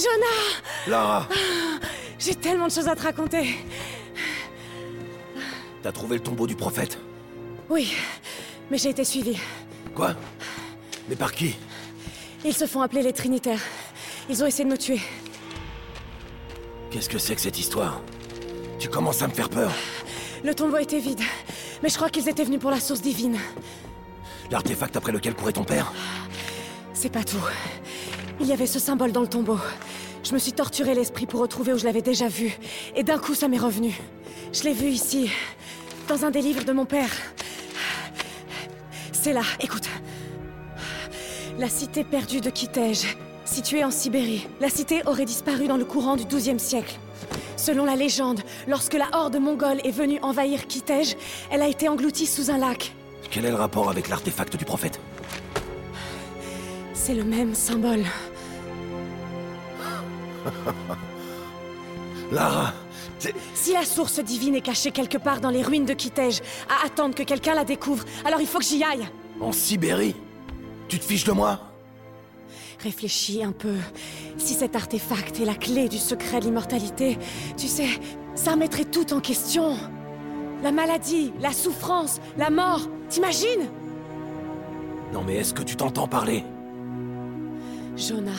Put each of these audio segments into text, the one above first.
Jonah Lara J'ai tellement de choses à te raconter. T'as trouvé le tombeau du prophète? Oui, mais j'ai été suivie. Quoi? Mais par qui? Ils se font appeler les Trinitaires. Ils ont essayé de me tuer. Qu'est-ce que c'est que cette histoire? Tu commences à me faire peur. Le tombeau était vide, mais je crois qu'ils étaient venus pour la source divine. L'artefact après lequel courait ton père? C'est pas tout. Il y avait ce symbole dans le tombeau. Je me suis torturé l'esprit pour retrouver où je l'avais déjà vu. Et d'un coup, ça m'est revenu. Je l'ai vu ici, dans un des livres de mon père. C'est là, écoute. La cité perdue de Kitej, située en Sibérie. La cité aurait disparu dans le courant du XIIe siècle. Selon la légende, lorsque la horde mongole est venue envahir Kitej, elle a été engloutie sous un lac. Quel est le rapport avec l'artefact du prophète? C'est le même symbole. Lara Si la source divine est cachée quelque part dans les ruines de Kitej, à attendre que quelqu'un la découvre, alors il faut que j'y aille. En Sibérie? Tu te fiches de moi? Réfléchis un peu. Si cet artefact est la clé du secret de l'immortalité, tu sais, ça remettrait tout en question. La maladie, la souffrance, la mort, t'imagines? Non mais est-ce que tu t'entends parler? Jonah,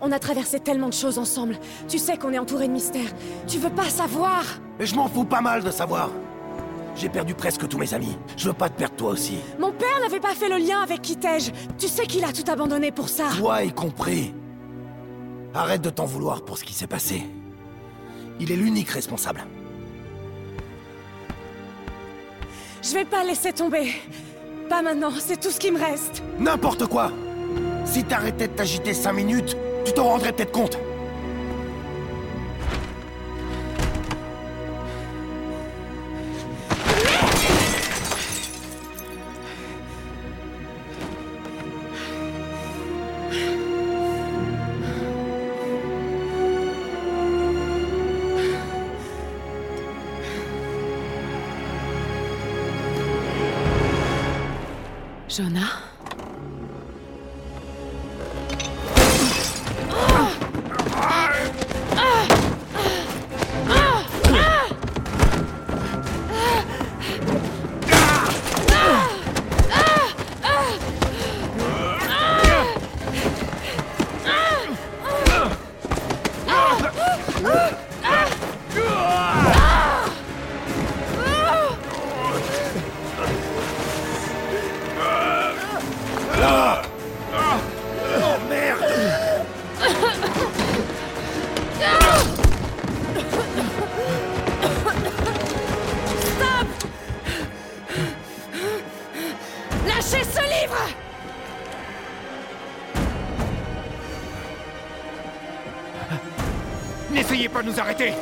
on a traversé tellement de choses ensemble. Tu sais qu'on est entouré de mystères. Tu veux pas savoir Mais je m'en fous pas mal de savoir J'ai perdu presque tous mes amis. Je veux pas te perdre toi aussi. Mon père n'avait pas fait le lien avec Kitej. Tu sais qu'il a tout abandonné pour ça. Toi y compris. Arrête de t'en vouloir pour ce qui s'est passé. Il est l'unique responsable. Je vais pas laisser tomber. Pas maintenant, c'est tout ce qui me reste. N'importe quoi Si t'arrêtais de t'agiter cinq minutes, tu t'en rendrais peut-être compte. Nous arrêter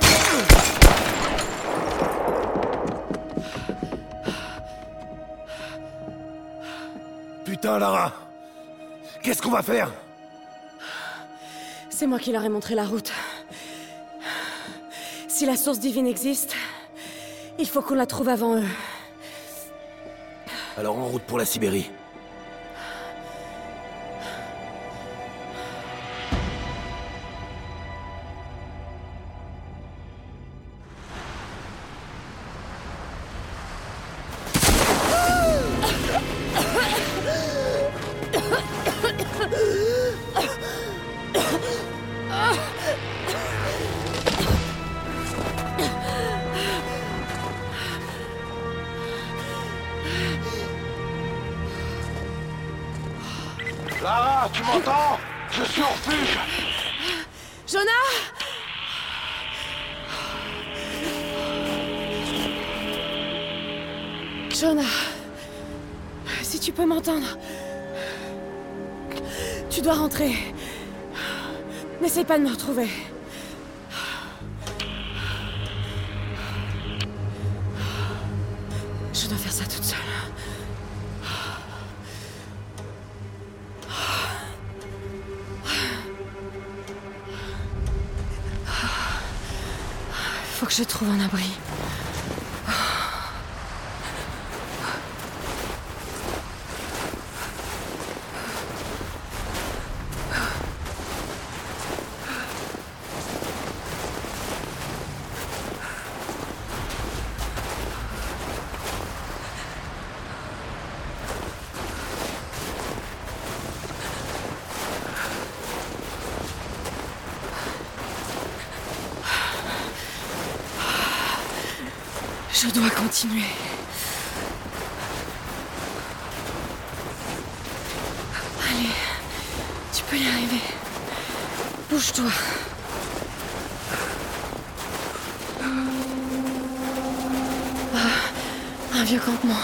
Putain, Lara Qu'est-ce qu'on va faire? C'est moi qui leur ai montré la route. Si la source divine existe, il faut qu'on la trouve avant eux. Alors en route pour la Sibérie. Lara, tu m'entends? Je suis au refuge Jonah Jonah, si tu peux m'entendre, tu dois rentrer. N'essaye pas de me retrouver. Trouve un abri. Je dois continuer. Allez, tu peux y arriver. Ah, un vieux campement.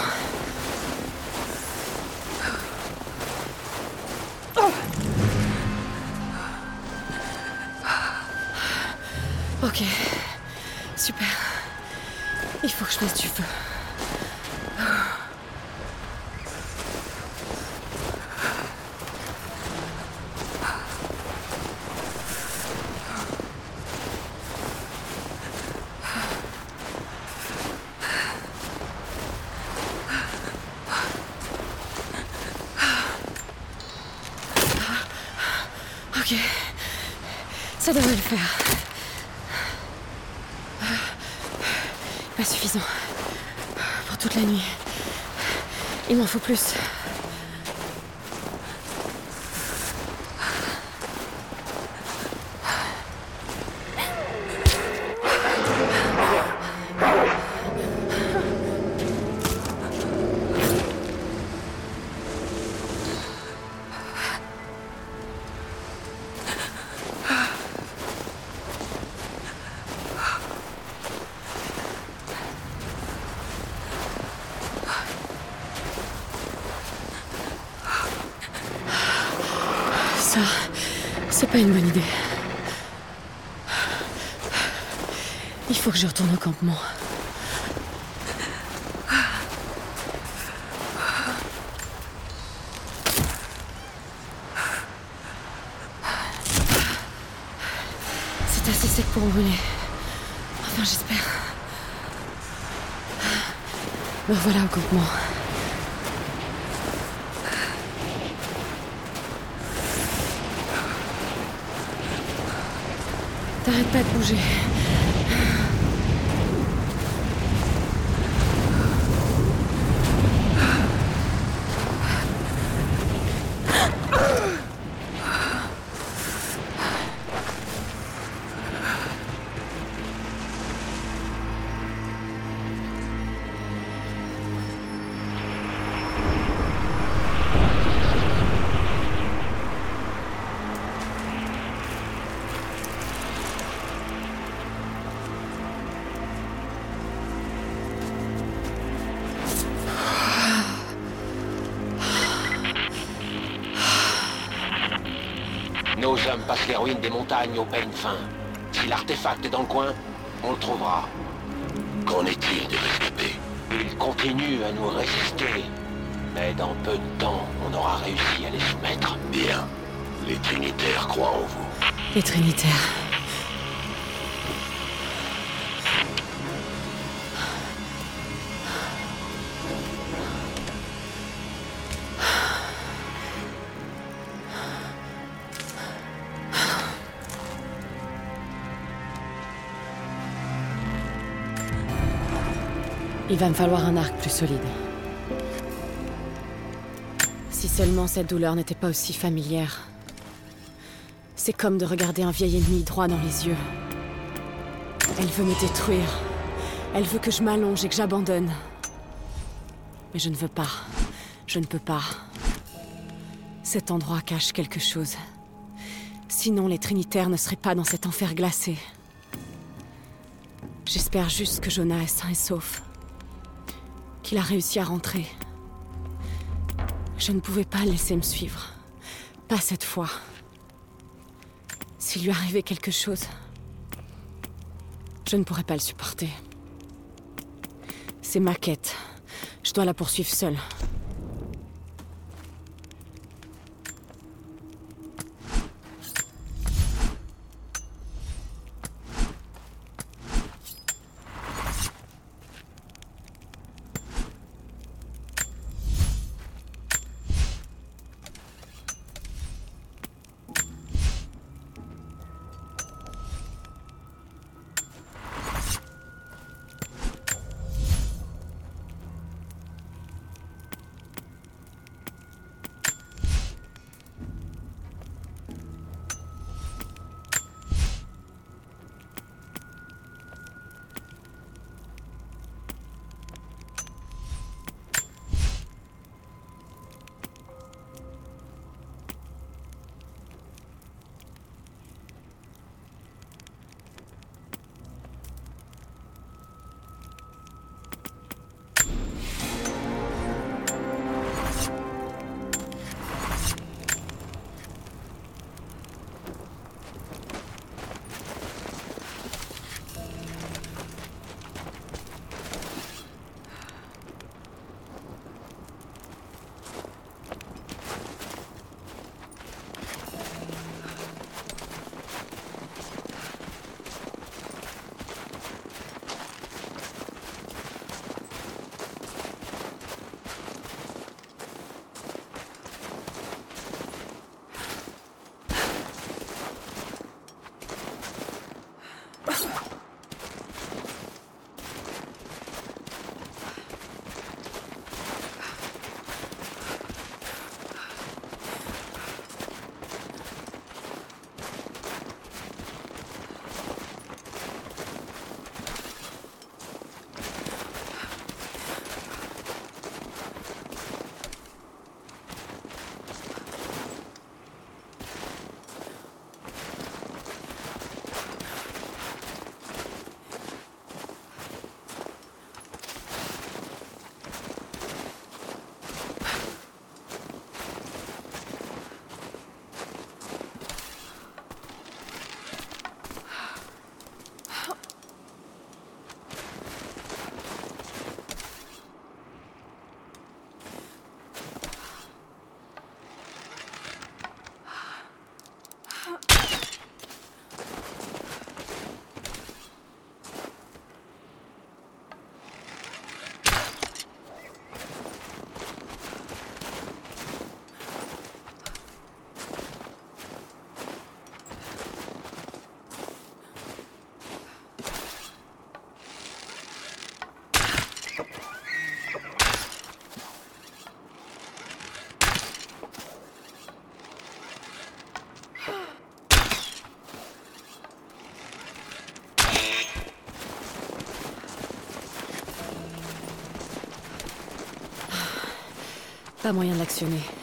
Pas suffisant. Pour toute la nuit. Il m'en faut plus. Je retourne au campement. C'est assez sec pour brûler. Enfin, j'espère. Me revoilà au campement. T'arrêtes pas de bouger. Des montagnes au peigne fin. Si l'artefact est dans le coin, on le trouvera. Qu'en est-il des rescapés Ils continuent à nous résister. Mais dans peu de temps, on aura réussi à les soumettre. Bien. Les Trinitaires croient en vous. Les Trinitaires. Il va me falloir un arc plus solide. Si seulement cette douleur n'était pas aussi familière. C'est comme de regarder un vieil ennemi droit dans les yeux. Elle veut me détruire. Elle veut que je m'allonge et que j'abandonne. Mais je ne veux pas. Je ne peux pas. Cet endroit cache quelque chose. Sinon, les Trinitaires ne seraient pas dans cet enfer glacé. J'espère juste que Jonah est sain et sauf. Qu'il a réussi à rentrer. Je ne pouvais pas laisser me suivre. Pas cette fois. S'il lui arrivait quelque chose, je ne pourrais pas le supporter. C'est ma quête. Je dois la poursuivre seule. Pas moyen de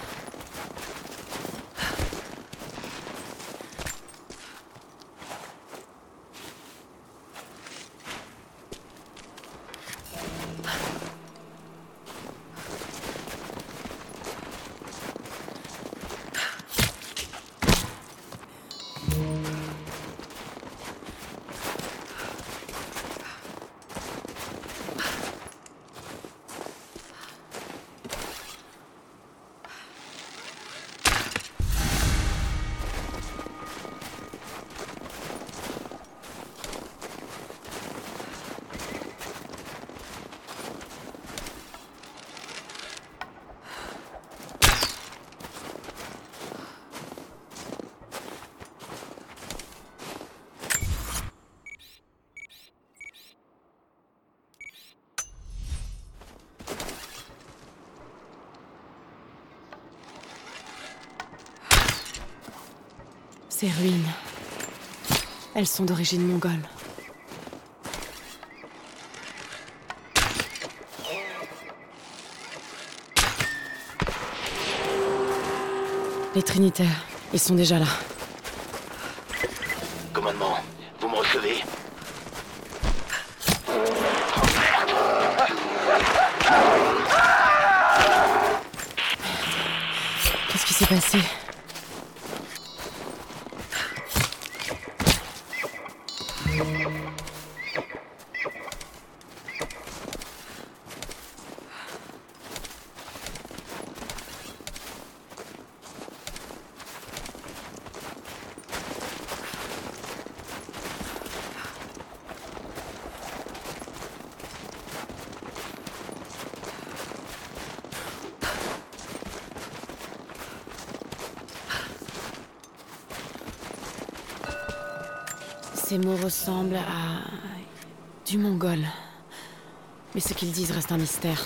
Ces ruines. Elles sont d'origine mongole. Les Trinitaires, ils sont déjà là. Mots ressemblent à... du mongol. Mais ce qu'ils disent reste un mystère.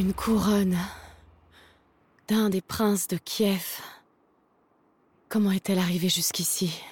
Une couronne d'un des princes de Kiev. Comment est-elle arrivée jusqu'ici?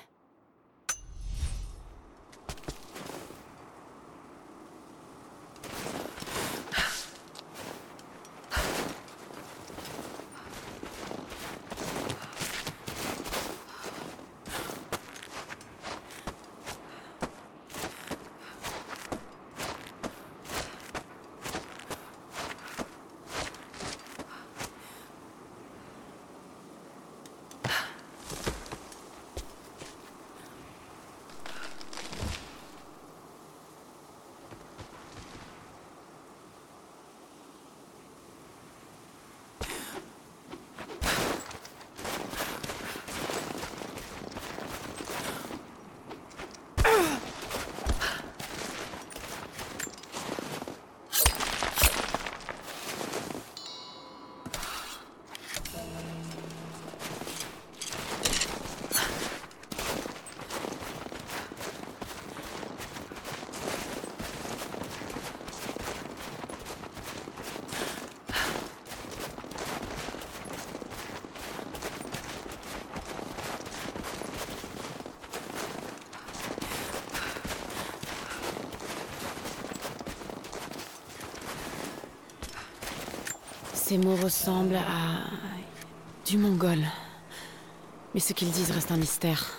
Ces mots ressemblent à... du mongol. Mais ce qu'ils disent reste un mystère.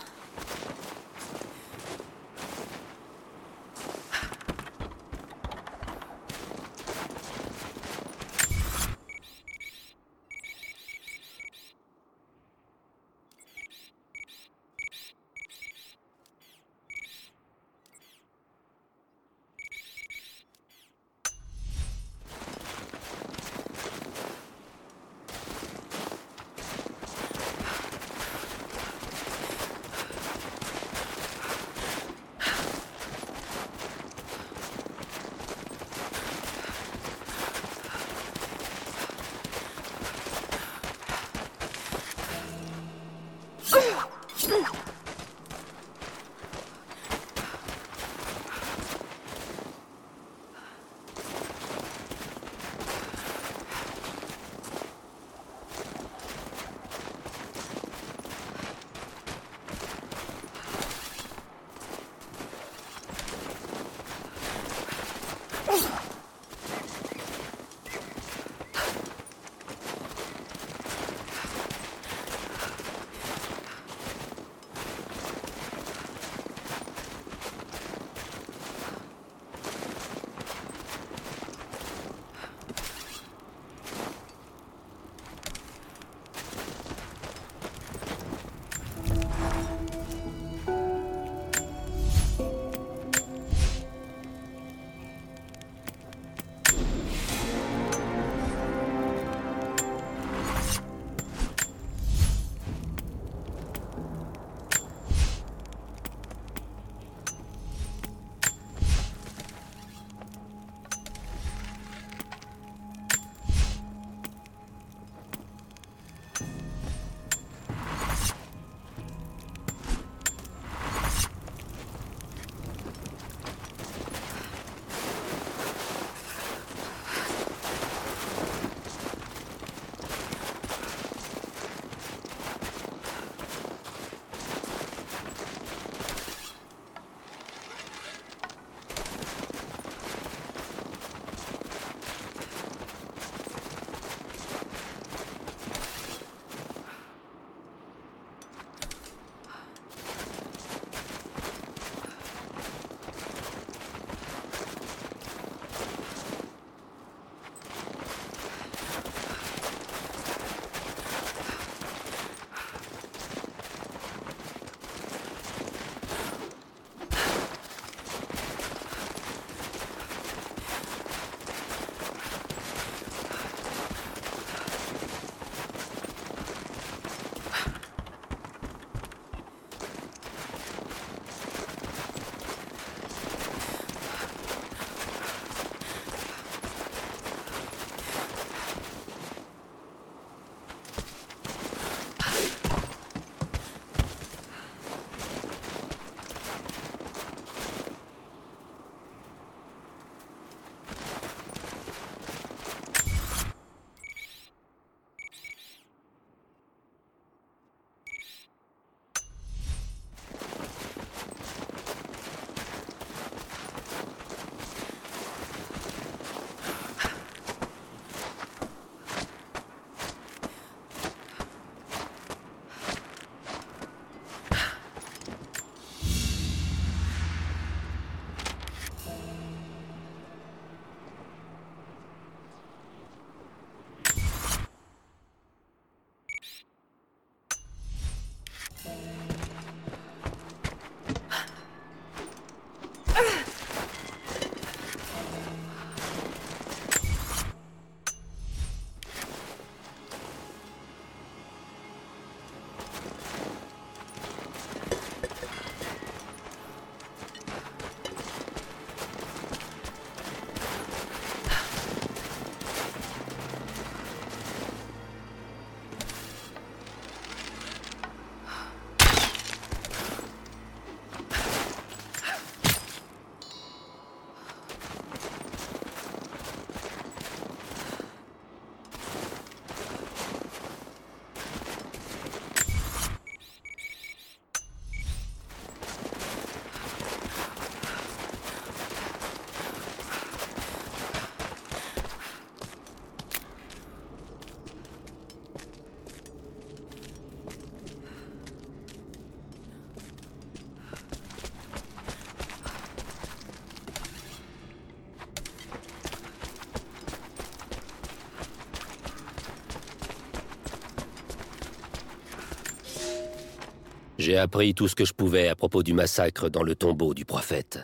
J'ai appris tout ce que je pouvais à propos du massacre dans le tombeau du prophète.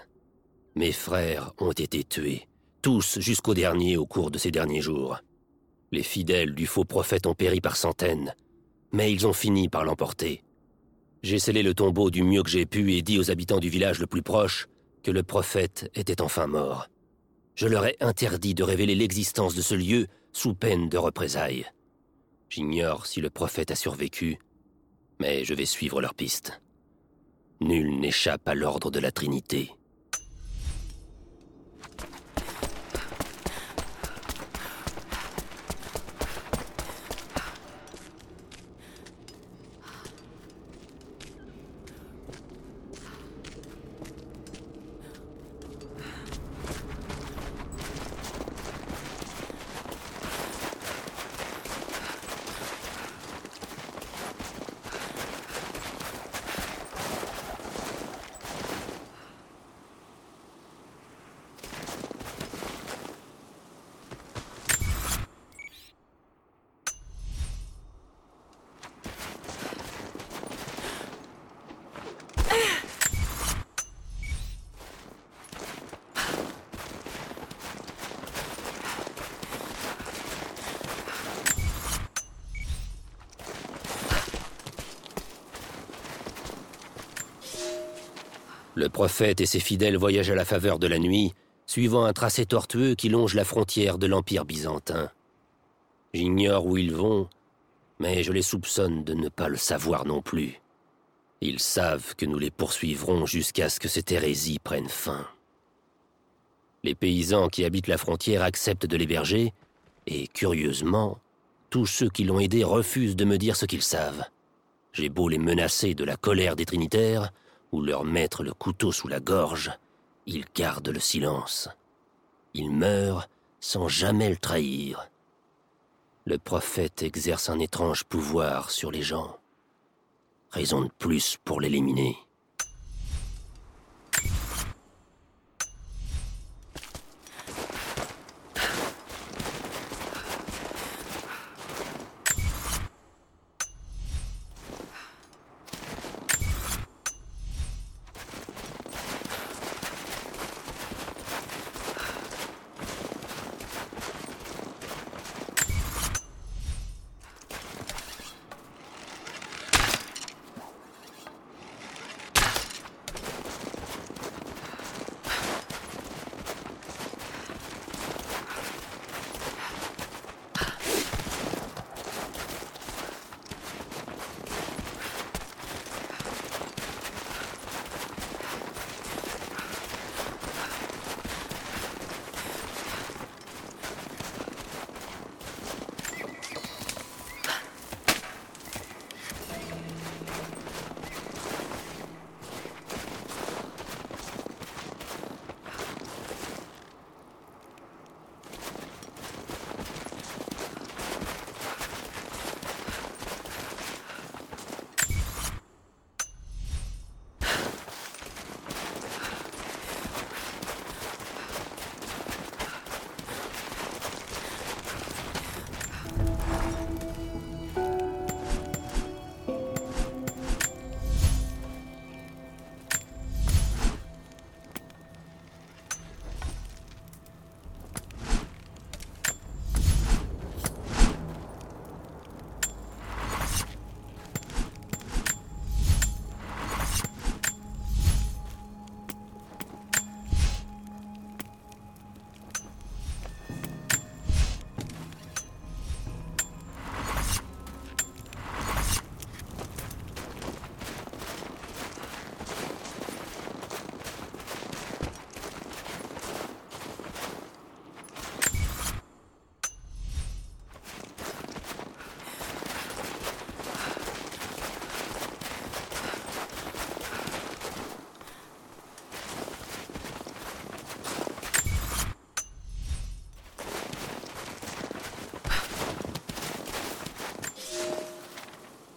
Mes frères ont été tués, tous jusqu'au dernier au cours de ces derniers jours. Les fidèles du faux prophète ont péri par centaines, mais ils ont fini par l'emporter. J'ai scellé le tombeau du mieux que j'ai pu et dit aux habitants du village le plus proche que le prophète était enfin mort. Je leur ai interdit de révéler l'existence de ce lieu sous peine de représailles. J'ignore si le prophète a survécu, mais je vais suivre leur piste. Nul n'échappe à l'ordre de la Trinité. Le prophète et ses fidèles voyagent à la faveur de la nuit, suivant un tracé tortueux qui longe la frontière de l'Empire byzantin. J'ignore où ils vont, mais je les soupçonne de ne pas le savoir non plus. Ils savent que nous les poursuivrons jusqu'à ce que cette hérésie prenne fin. Les paysans qui habitent la frontière acceptent de l'héberger, et curieusement, tous ceux qui l'ont aidé refusent de me dire ce qu'ils savent. J'ai beau les menacer de la colère des Trinitaires, ou leur mettre le couteau sous la gorge, ils gardent le silence. Ils meurent sans jamais le trahir. Le prophète exerce un étrange pouvoir sur les gens. Raison de plus pour l'éliminer.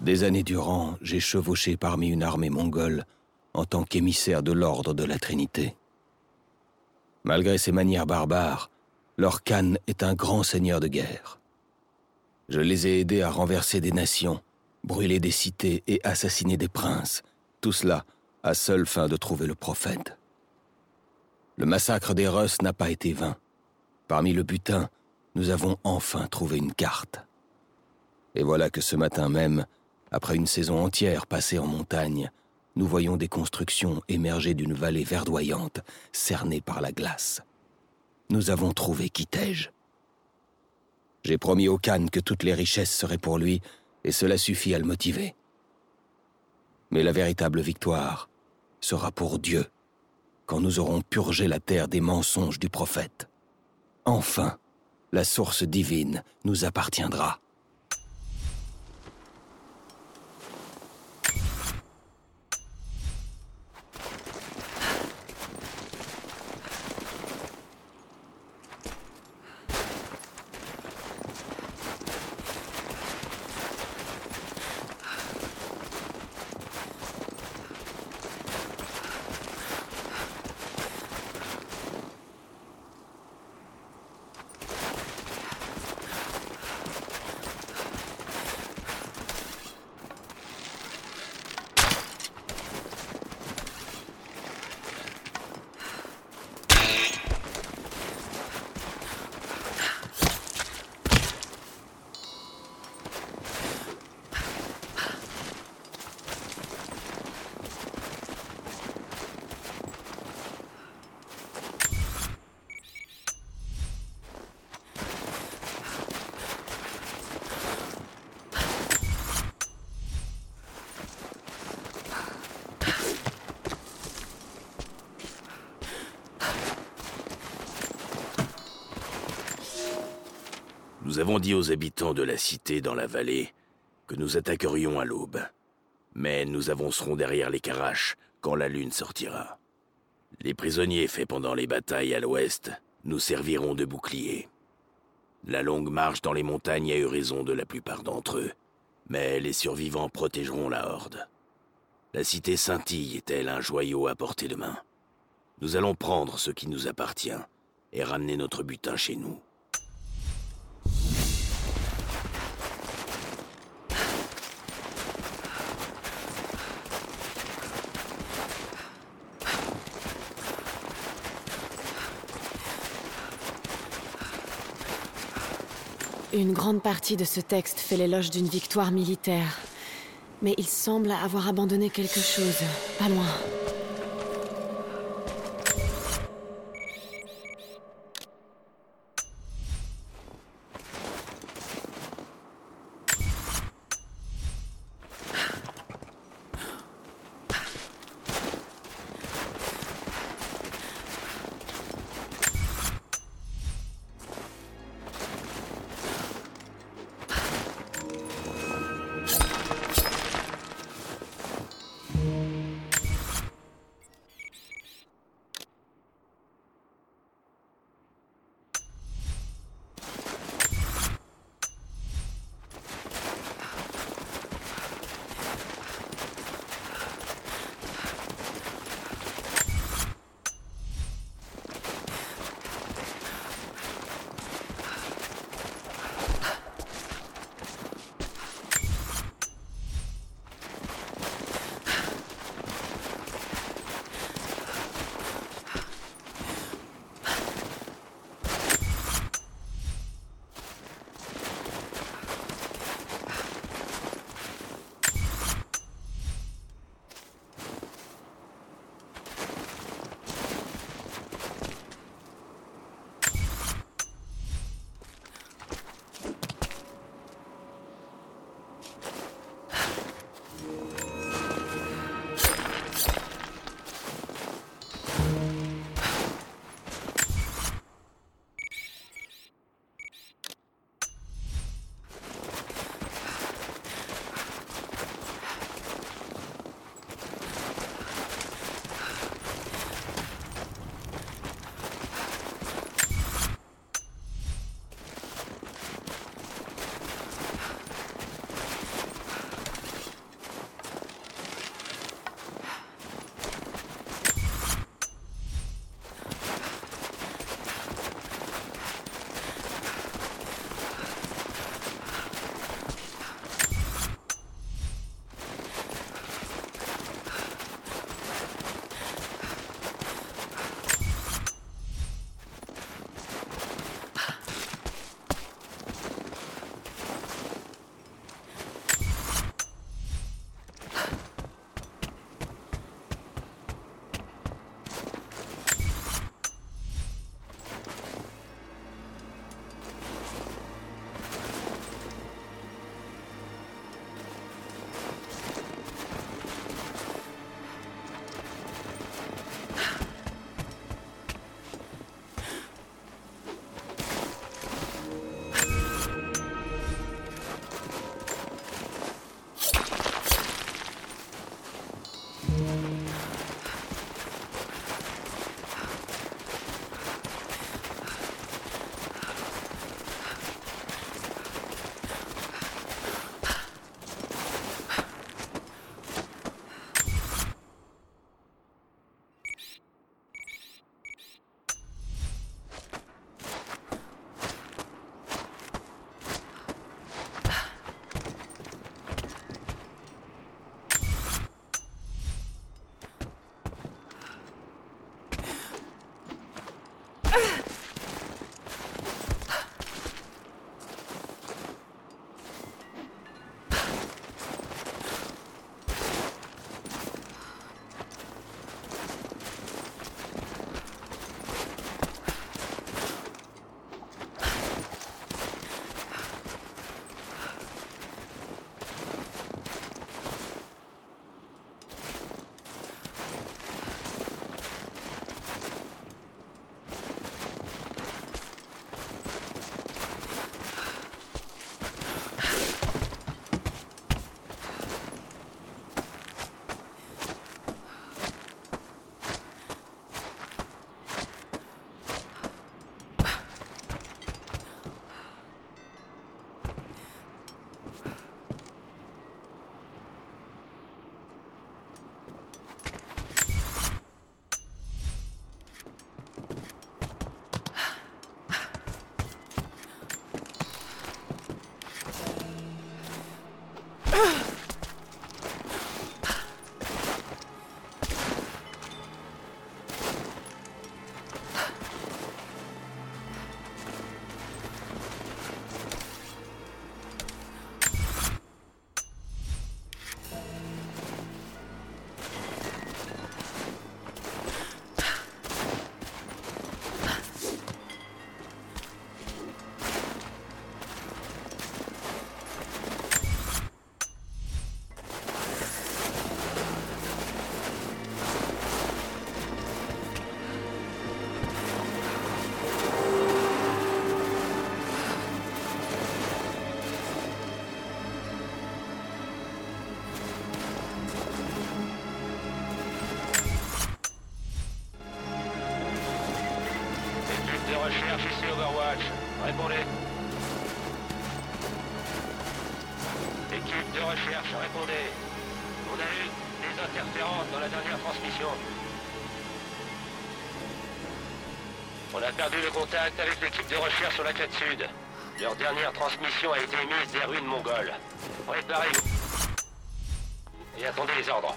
Des années durant, j'ai chevauché parmi une armée mongole en tant qu'émissaire de l'ordre de la Trinité. Malgré ses manières barbares, leur Khan est un grand seigneur de guerre. Je les ai aidés à renverser des nations brûler des cités et assassiner des princes, tout cela à seule fin de trouver le prophète. Le massacre des Russes n'a pas été vain. Parmi le butin, nous avons enfin trouvé une carte. Et voilà que ce matin même, après une saison entière passée en montagne, nous voyons des constructions émerger d'une vallée verdoyante, cernée par la glace. Nous avons trouvé Kitej. J'ai promis au Khan que toutes les richesses seraient pour lui, et cela suffit à le motiver. Mais la véritable victoire sera pour Dieu, quand nous aurons purgé la terre des mensonges du prophète. Enfin, la source divine nous appartiendra. Nous avons dit aux habitants de la cité dans la vallée que nous attaquerions à l'aube. Mais nous avancerons derrière les Karaches quand la lune sortira. Les prisonniers faits pendant les batailles à l'ouest nous serviront de boucliers. La longue marche dans les montagnes a eu raison de la plupart d'entre eux, mais les survivants protégeront la horde. La cité scintille est-elle un joyau à portée de main? Nous allons prendre ce qui nous appartient et ramener notre butin chez nous. Une grande partie de ce texte fait l'éloge d'une victoire militaire. Mais il semble avoir abandonné quelque chose, pas loin. Perdu le contact avec l'équipe de recherche sur la quête sud. Leur dernière transmission a été émise des ruines mongoles. Préparez-vous. Et attendez les ordres.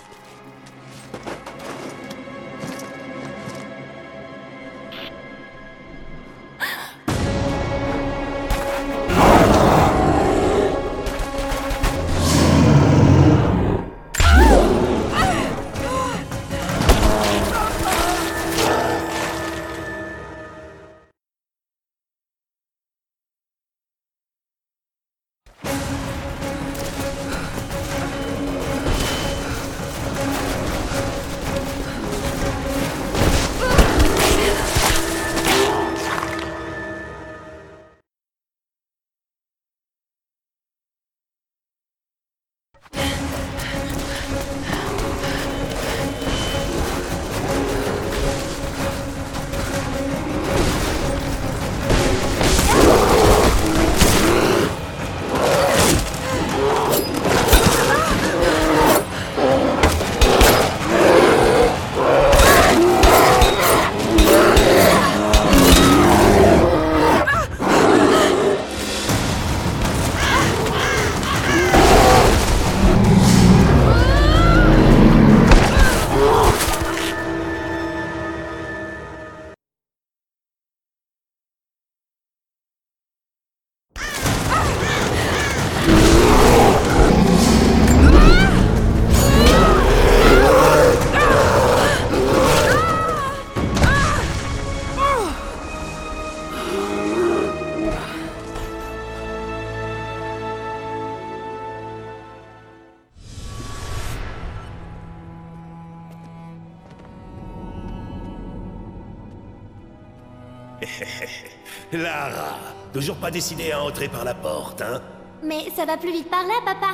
Lara, toujours pas décidé à entrer par la porte, hein Mais ça va plus vite par là, papa.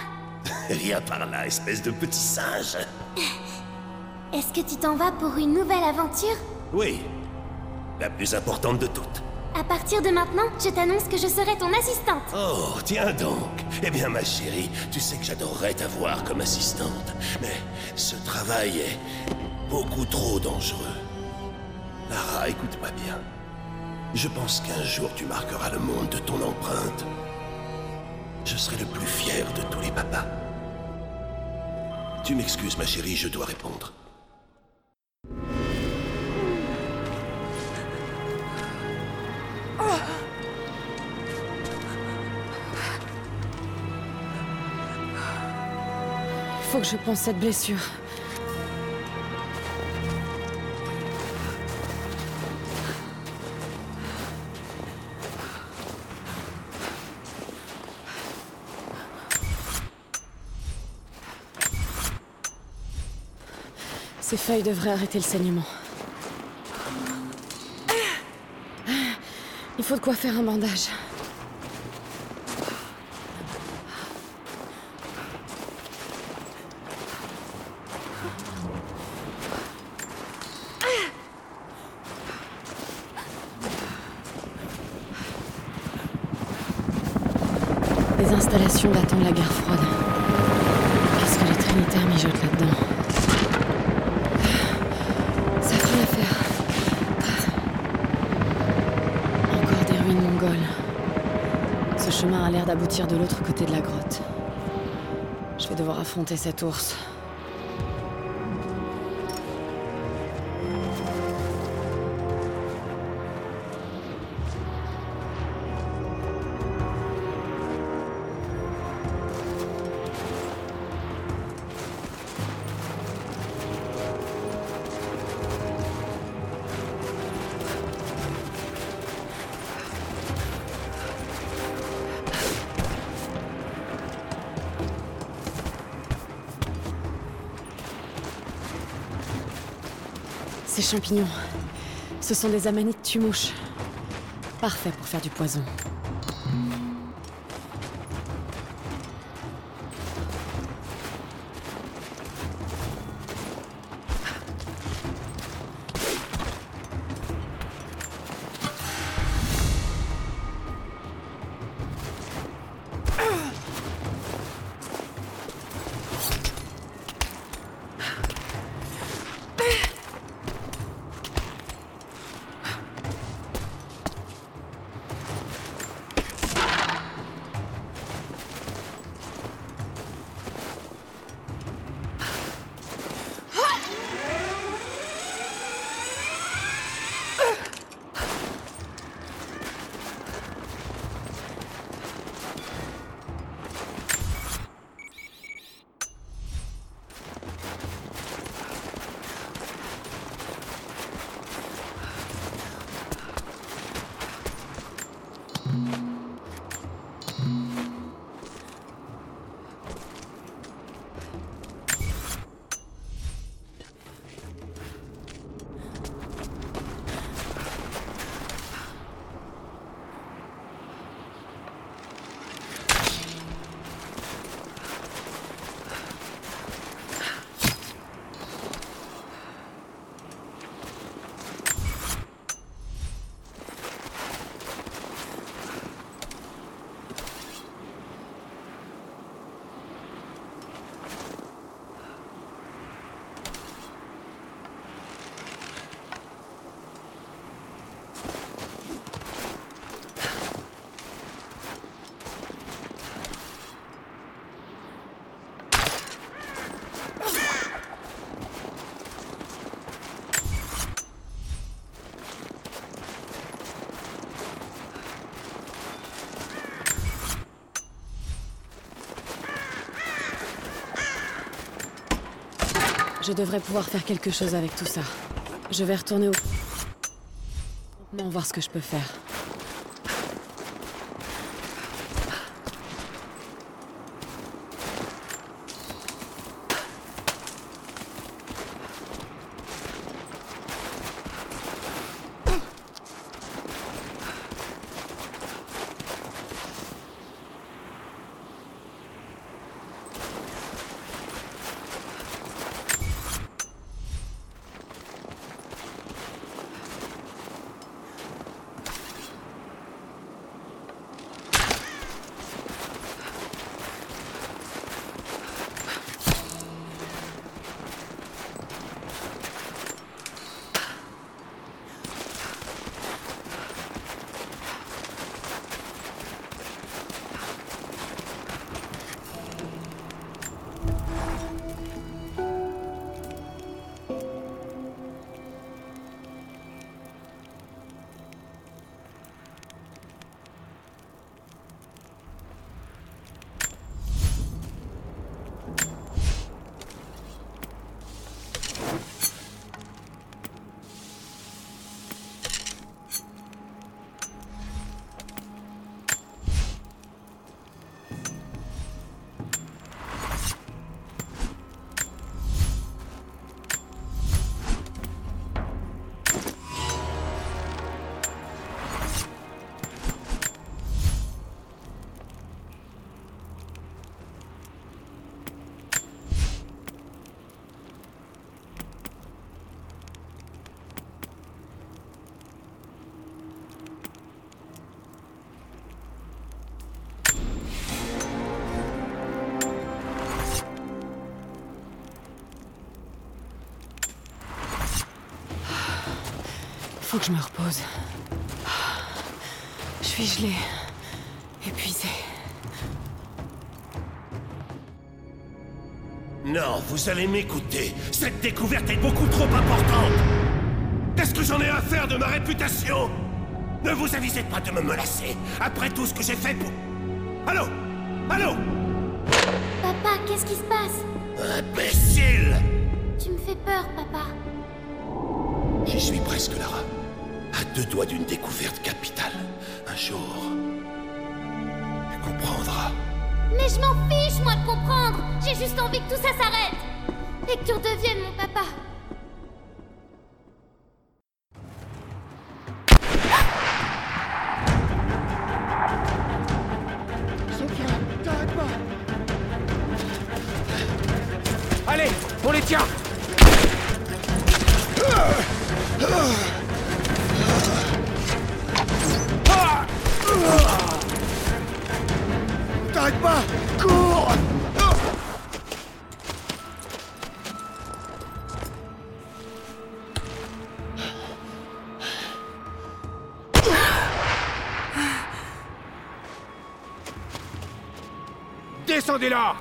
Viens par là, espèce de petit singe. Est-ce que tu t'en vas pour une nouvelle aventure? Oui, la plus importante de toutes. À partir de maintenant, je t'annonce que je serai ton assistante. Oh, tiens donc. Eh bien, ma chérie, tu sais que j'adorerais t'avoir comme assistante. Mais ce travail est beaucoup trop dangereux. Lara, écoute-moi bien. Je pense qu'un jour tu marqueras le monde de ton empreinte. Je serai le plus fier de tous les papas. Tu m'excuses, ma chérie, je dois répondre. Faut que je pense cette blessure. Ces feuilles devraient arrêter le saignement. Il faut de quoi faire un bandage. Chemin a l'air d'aboutir de l'autre côté de la grotte. Je vais devoir affronter cet ours. Champignons, ce sont des amanites tumouches. Parfait pour faire du poison. Je devrais pouvoir faire quelque chose avec tout ça. Je vais retourner au... voir ce que je peux faire. Faut que je me repose. Je suis gelée. Épuisée. Non, vous allez m'écouter. Cette découverte est beaucoup trop importante. Qu'est-ce que j'en ai à faire de ma réputation? Ne vous avisez pas de me menacer, après tout ce que j'ai fait pour... Allô? Allô? Papa, qu'est-ce qui se passe? Imbécile Tu me fais peur, papa. J'y suis presque, Lara. Deux doigts d'une découverte capitale. Un jour... Tu comprendras. Mais je m'en fiche, moi, de comprendre J'ai juste envie que tout ça s'arrête Et que tu redeviennes mon papa Allez, on les tient là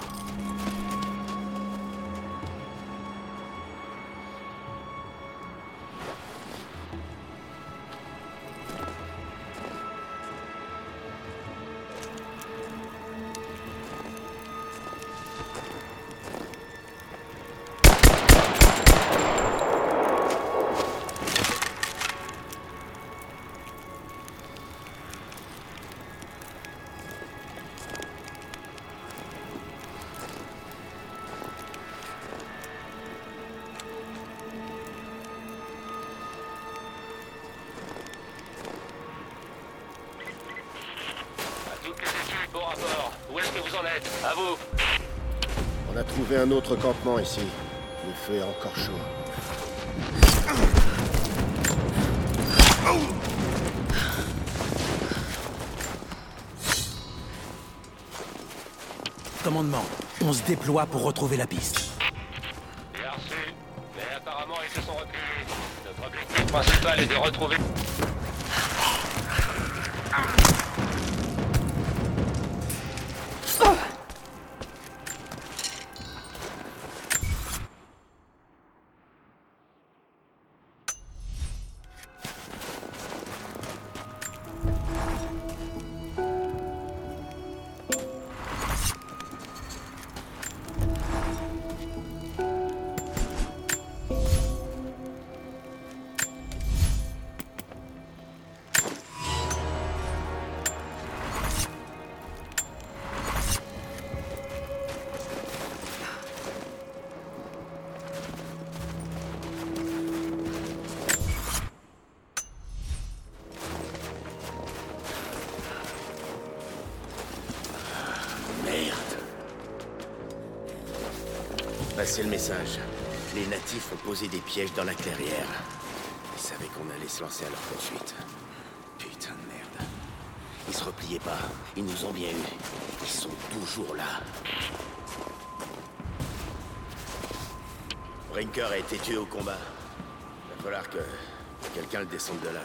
un autre campement ici. Le feu est encore chaud. Commandement, on se déploie pour retrouver la piste. Bien reçu. Mais apparemment, ils se sont reculés. Notre objectif principal est de retrouver... passé le message. Les natifs ont posé des pièges dans la clairière. Ils savaient qu'on allait se lancer à leur poursuite. Putain de merde. Ils se repliaient pas. Ils nous ont bien eu. Ils sont toujours là. Brinker a été tué au combat. Va falloir que quelqu'un le descende de là.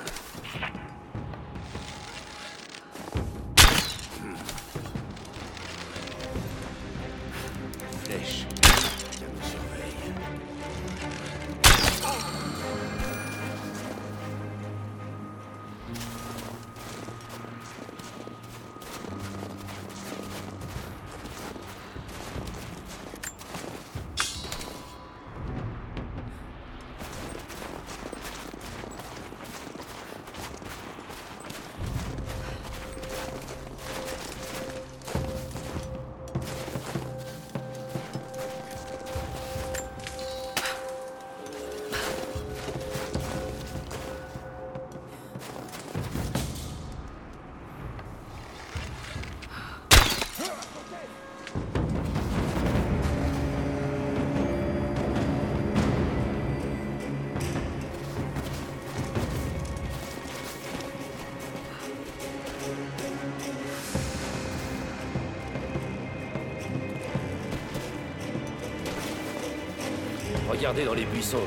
Regardez dans les buissons.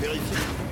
Vérifiez.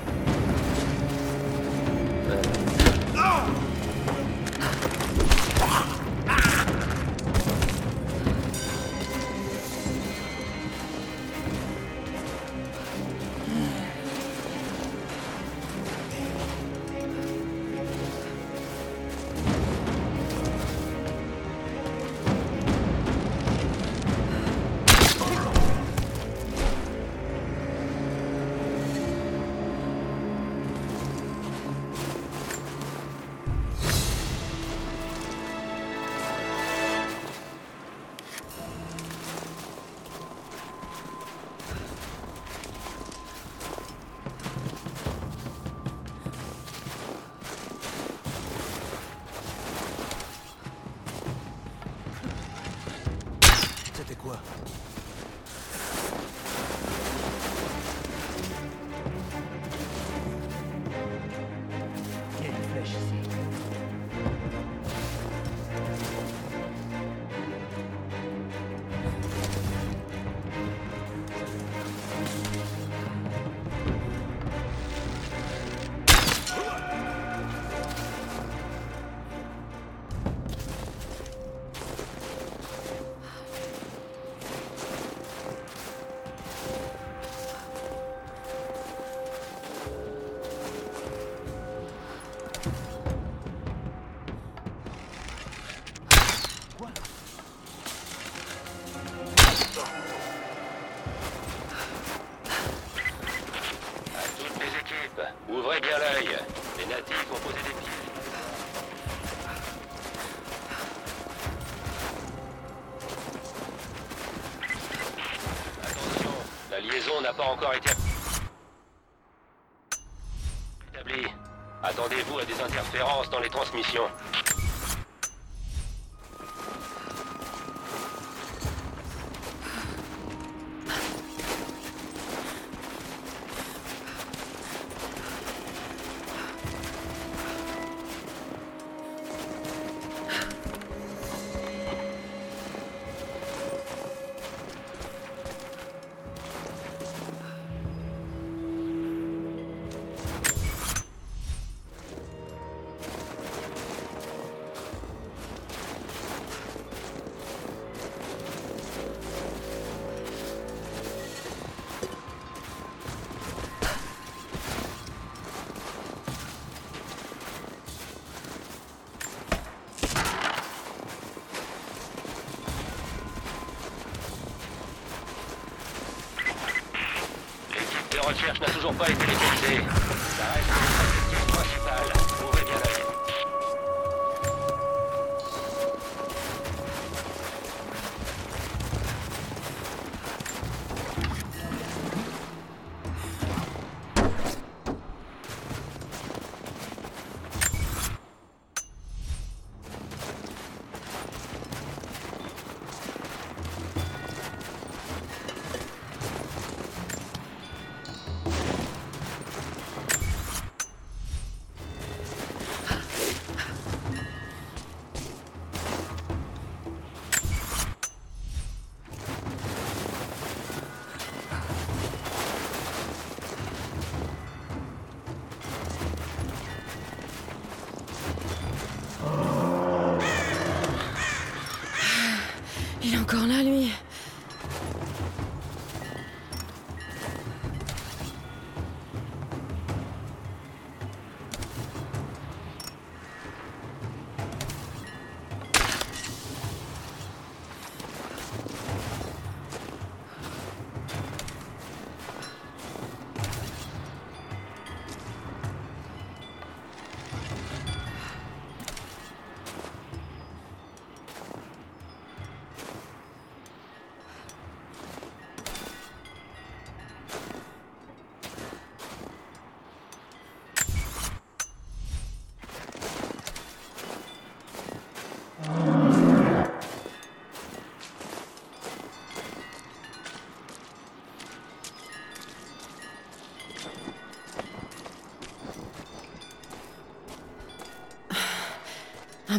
N'a pas encore été établie. Attendez-vous à des interférences dans les transmissions. Recherche n'a toujours pas été localisée. Ça reste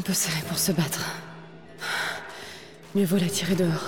Un peu serré pour se battre. Mieux vaut la tirer dehors.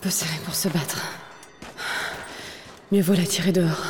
Peu serré pour se battre. Mieux vaut la tirer dehors.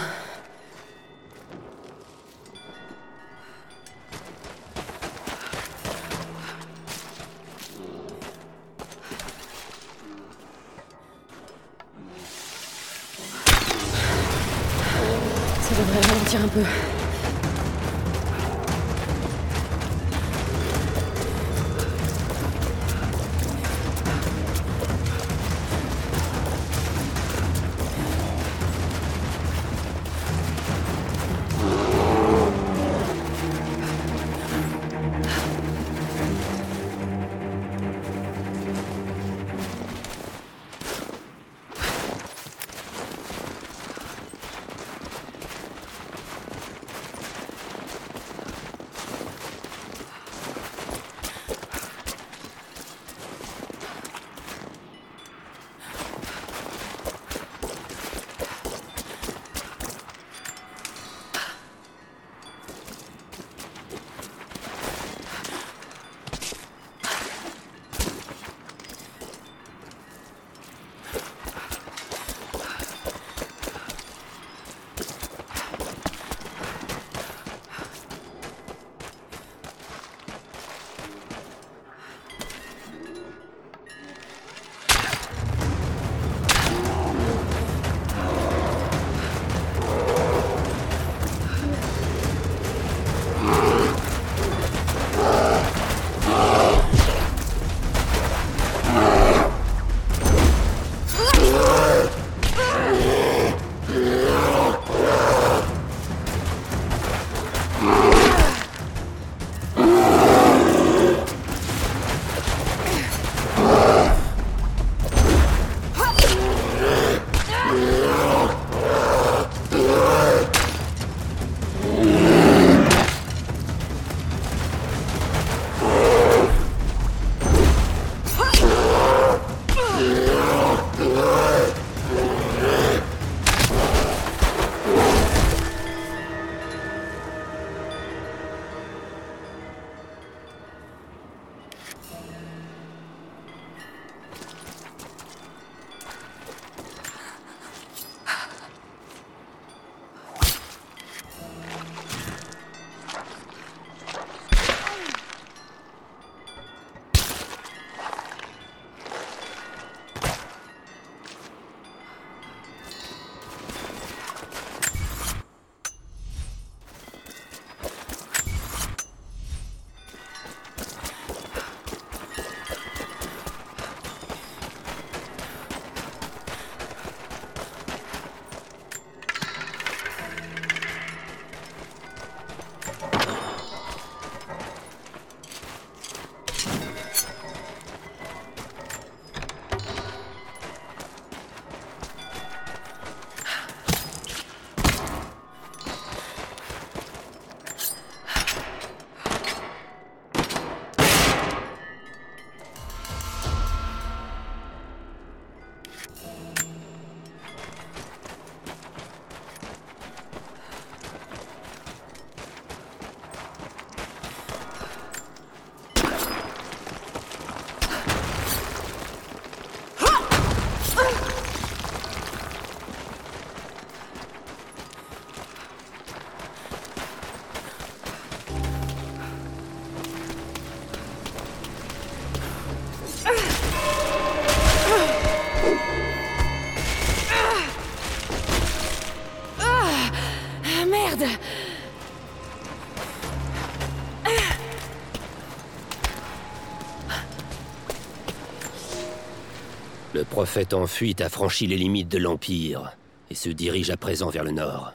Prophète en fuite a franchi les limites de l'Empire et se dirige à présent vers le nord.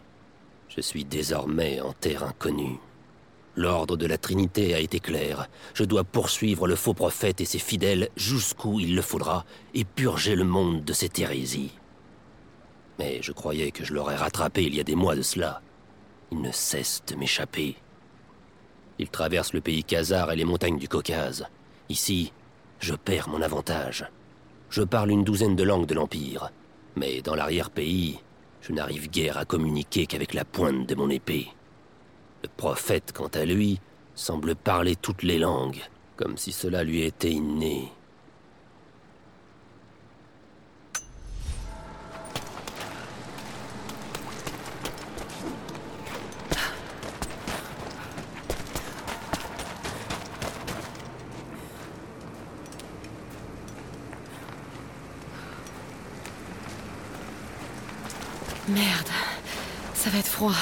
Je suis désormais en terre inconnue. L'ordre de la Trinité a été clair. Je dois poursuivre le faux prophète et ses fidèles jusqu'où il le faudra et purger le monde de cette hérésie. Mais je croyais que je l'aurais rattrapé il y a des mois de cela. Il ne cesse de m'échapper. Il traverse le pays Khazar et les montagnes du Caucase. Ici, je perds mon avantage. Je parle une douzaine de langues de l'Empire, mais dans l'arrière-pays, je n'arrive guère à communiquer qu'avec la pointe de mon épée. Le prophète, quant à lui, semble parler toutes les langues, comme si cela lui était inné. Merde, ça va être froid.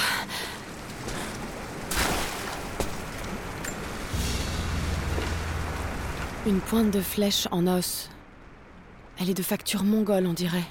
Une pointe de flèche en os. Elle est de facture mongole, on dirait.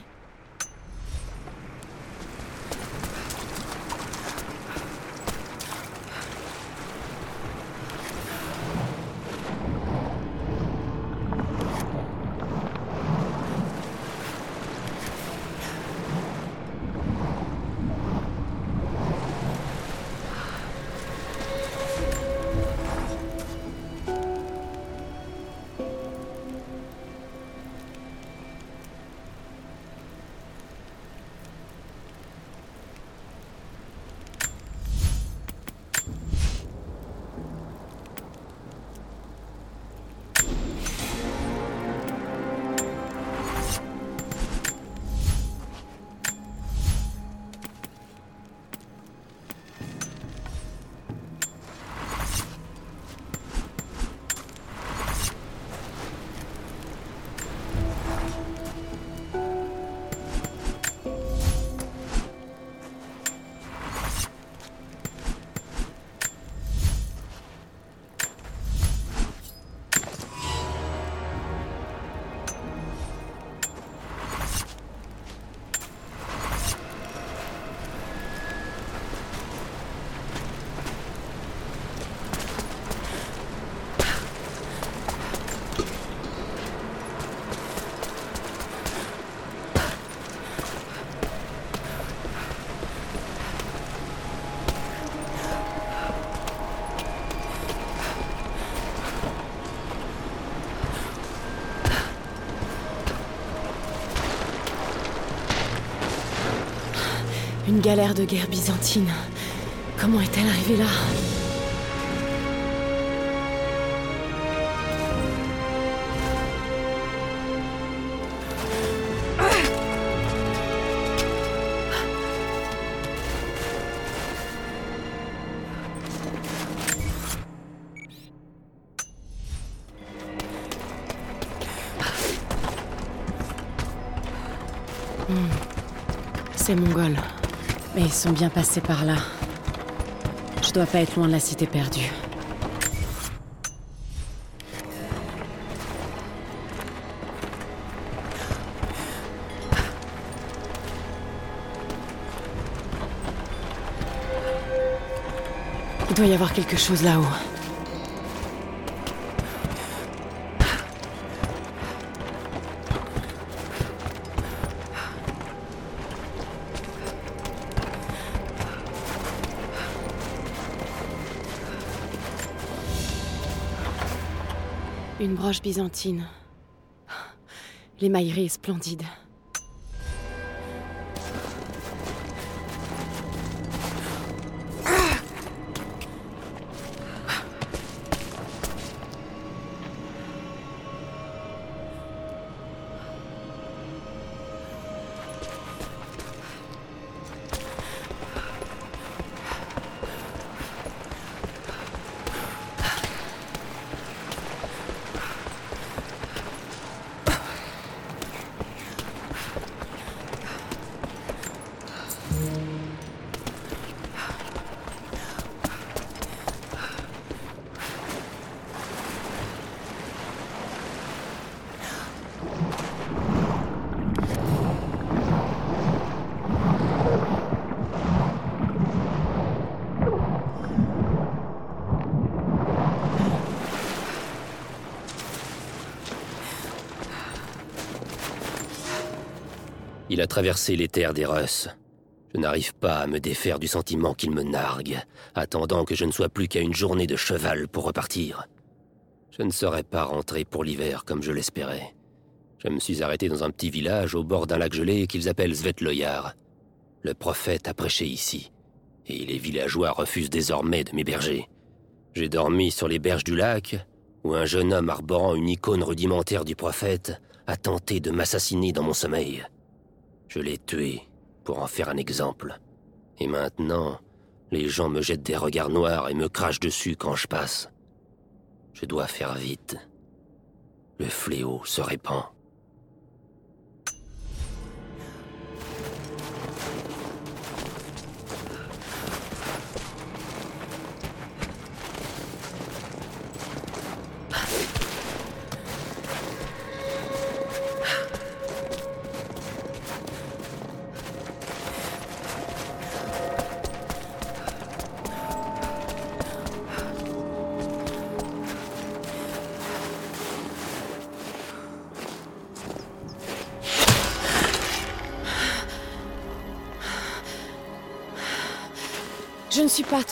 Une galère de guerre byzantine. Comment est-elle arrivée là? Hmm. C'est mongol. Mais ils sont bien passés par là. Je dois pas être loin de la cité perdue. Il doit y avoir quelque chose là-haut. Une broche byzantine. L'émaillerie est splendide. Traversé les terres des Russes. Je n'arrive pas à me défaire du sentiment qu'il me nargue, attendant que je ne sois plus qu'à une journée de cheval pour repartir. Je ne serais pas rentré pour l'hiver comme je l'espérais. Je me suis arrêté dans un petit village au bord d'un lac gelé qu'ils appellent Svetloyar. Le prophète a prêché ici, et les villageois refusent désormais de m'héberger. J'ai dormi sur les berges du lac, où un jeune homme arborant une icône rudimentaire du prophète a tenté de m'assassiner dans mon sommeil. Je l'ai tué pour en faire un exemple. Et maintenant, les gens me jettent des regards noirs et me crachent dessus quand je passe. Je dois faire vite. Le fléau se répand.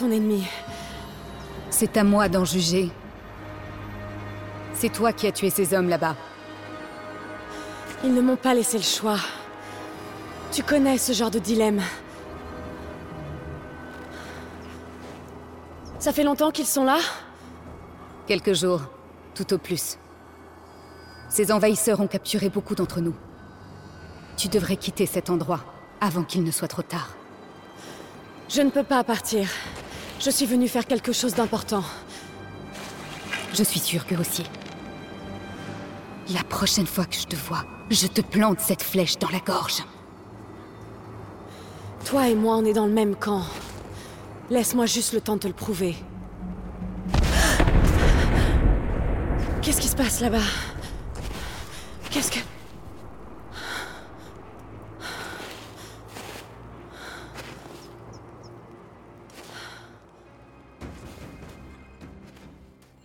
Ton ennemi. C'est à moi d'en juger. C'est toi qui as tué ces hommes là-bas. Ils ne m'ont pas laissé le choix. Tu connais ce genre de dilemme. Ça fait longtemps qu'ils sont là? Quelques jours, tout au plus. Ces envahisseurs ont capturé beaucoup d'entre nous. Tu devrais quitter cet endroit avant qu'il ne soit trop tard. Je ne peux pas partir. Je suis venu faire quelque chose d'important. Je suis sûre que aussi. La prochaine fois que je te vois, je te plante cette flèche dans la gorge. Toi et moi, on est dans le même camp. Laisse-moi juste le temps de te le prouver. Qu'est-ce qui se passe là-bas?